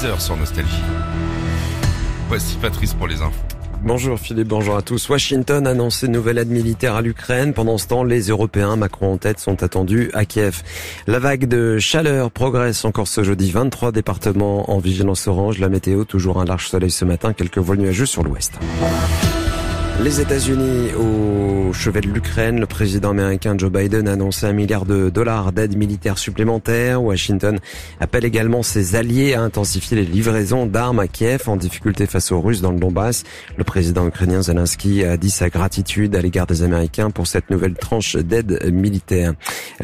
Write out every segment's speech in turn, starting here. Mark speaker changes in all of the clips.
Speaker 1: 6h sur Nostalgie. Voici Patrice pour les infos.
Speaker 2: Bonjour Philippe, bonjour à tous. Washington annonce une nouvelle aide militaire à l'Ukraine. Pendant ce temps, les Européens, Macron en tête, sont attendus à Kiev. La vague de chaleur progresse encore ce jeudi. 23 départements en vigilance orange. La météo, toujours un large soleil ce matin, quelques vols nuageux sur l'ouest. Les États-Unis au chevet de l'Ukraine, le président américain Joe Biden a annoncé un milliard de dollars d'aide militaire supplémentaire. Washington appelle également ses alliés à intensifier les livraisons d'armes à Kiev en difficulté face aux Russes dans le Donbass. Le président ukrainien Zelensky a dit sa gratitude à l'égard des Américains pour cette nouvelle tranche d'aide militaire.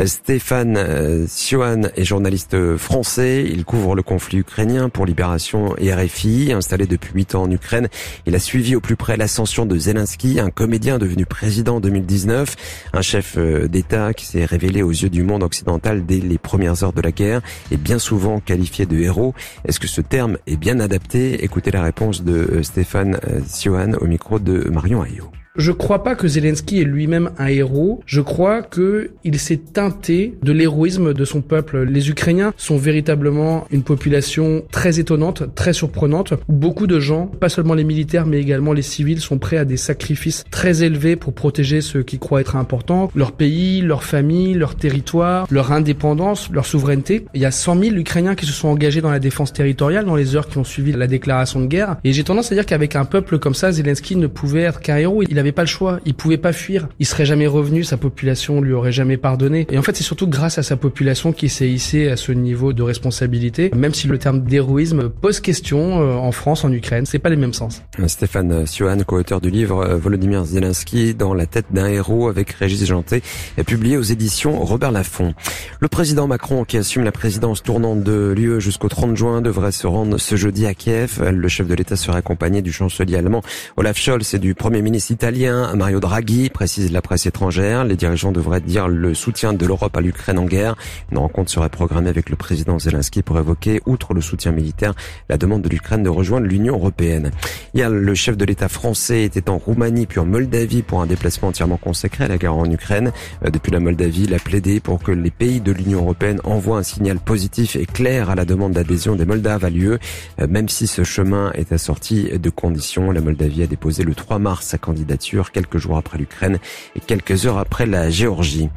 Speaker 2: Stéphane Siohan est journaliste français. Il couvre le conflit ukrainien pour Libération et RFI. Installé depuis huit ans en Ukraine, il a suivi au plus près l'ascension de Zelensky un comédien devenu président en 2019, un chef euh, d'État qui s'est révélé aux yeux du monde occidental dès les premières heures de la guerre et bien souvent qualifié de héros. Est-ce que ce terme est bien adapté? Écoutez la réponse de euh, Stéphane euh, Siohan au micro de Marion Ayot.
Speaker 3: Je crois pas que Zelensky est lui-même un héros. Je crois que il s'est teinté de l'héroïsme de son peuple. Les Ukrainiens sont véritablement une population très étonnante, très surprenante, beaucoup de gens, pas seulement les militaires, mais également les civils, sont prêts à des sacrifices très élevés pour protéger ce qui croient être important, leur pays, leur famille, leur territoire, leur indépendance, leur souveraineté. Il y a 100 000 Ukrainiens qui se sont engagés dans la défense territoriale dans les heures qui ont suivi la déclaration de guerre. Et j'ai tendance à dire qu'avec un peuple comme ça, Zelensky ne pouvait être qu'un héros. Pas le choix. Il pouvait pas fuir. Il serait jamais revenu. Sa population lui aurait jamais pardonné. Et en fait, c'est surtout grâce à sa population qu'il s'est hissé à ce niveau de responsabilité. Même si le terme d'héroïsme pose question euh, en France, en Ukraine, c'est pas les mêmes sens.
Speaker 2: Stéphane Siohan, co-auteur du livre euh, Volodymyr Zelensky dans la tête d'un héros avec Régis Janté, est publié aux éditions Robert Laffont. Le président Macron, qui assume la présidence tournante de l'UE jusqu'au 30 juin, devrait se rendre ce jeudi à Kiev. Le chef de l'État sera accompagné du chancelier allemand Olaf Scholz et du premier ministre italien Mario Draghi, précise la presse étrangère. Les dirigeants devraient dire le soutien de l'Europe à l'Ukraine en guerre. Une rencontre serait programmée avec le président Zelensky pour évoquer, outre le soutien militaire, la demande de l'Ukraine de rejoindre l'Union européenne. Hier, le chef de l'État français était en Roumanie puis en Moldavie pour un déplacement entièrement consacré à la guerre en Ukraine. Euh, depuis la Moldavie, il a plaidé pour que les pays de l'Union européenne envoient un signal positif et clair à la demande d'adhésion des Moldaves à l'UE, euh, même si ce chemin est assorti de conditions. La Moldavie a déposé le 3 mars sa candidature, quelques jours après l'Ukraine et quelques heures après la Géorgie.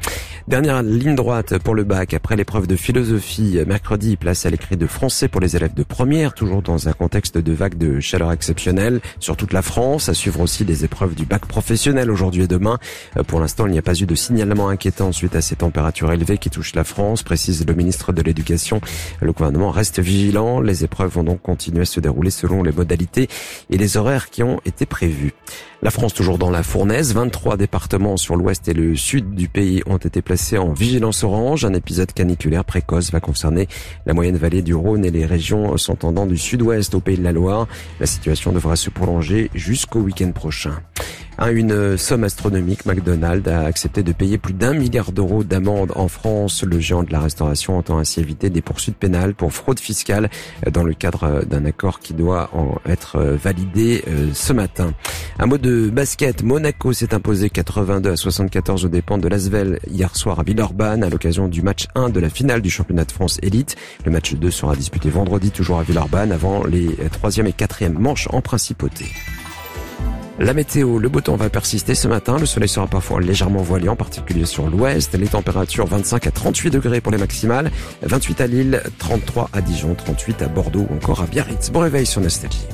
Speaker 2: Dernière ligne droite pour le bac après l'épreuve de philosophie mercredi, place à l'écrit de français pour les élèves de première, toujours dans un contexte de vague de chaleur exceptionnelle sur toute la France. À suivre aussi des épreuves du bac professionnel aujourd'hui et demain. Euh, pour l'instant, il n'y a pas eu de signalement inquiétant suite à ces températures élevées qui touchent la France, précise le ministre de l'Éducation. Le gouvernement reste vigilant. Les épreuves vont donc continuer à se dérouler selon les modalités et les horaires qui ont été prévus. La France toujours dans la fournaise. 23 départements sur l'ouest et le sud du pays ont été placés en vigilance orange. Un épisode caniculaire précoce va concerner la moyenne vallée du Rhône et les régions s'entendant du sud-ouest au pays de la Loire. La situation devra se prolonger jusqu'au week-end prochain. À une somme astronomique, McDonald's a accepté de payer plus d'un milliard d'euros d'amende en France. Le géant de la restauration entend ainsi éviter des poursuites pénales pour fraude fiscale dans le cadre d'un accord qui doit être validé euh, ce matin. Un mot de basket. Monaco s'est imposé 82 à 74 aux dépens de l'Asvel hier soir à Villeurbanne à l'occasion du match 1 de la finale du championnat de France élite. Le match 2 sera disputé vendredi toujours à Villeurbanne avant les troisième et quatrième manches en principauté. La météo, le beau temps va persister ce matin. Le soleil sera parfois légèrement voilé, en particulier sur l'ouest. Les températures 25 à 38 degrés pour les maximales, 28 à Lille, 33 à Dijon, 38 à Bordeaux ou encore à Biarritz. Bon réveil sur Nostalgie.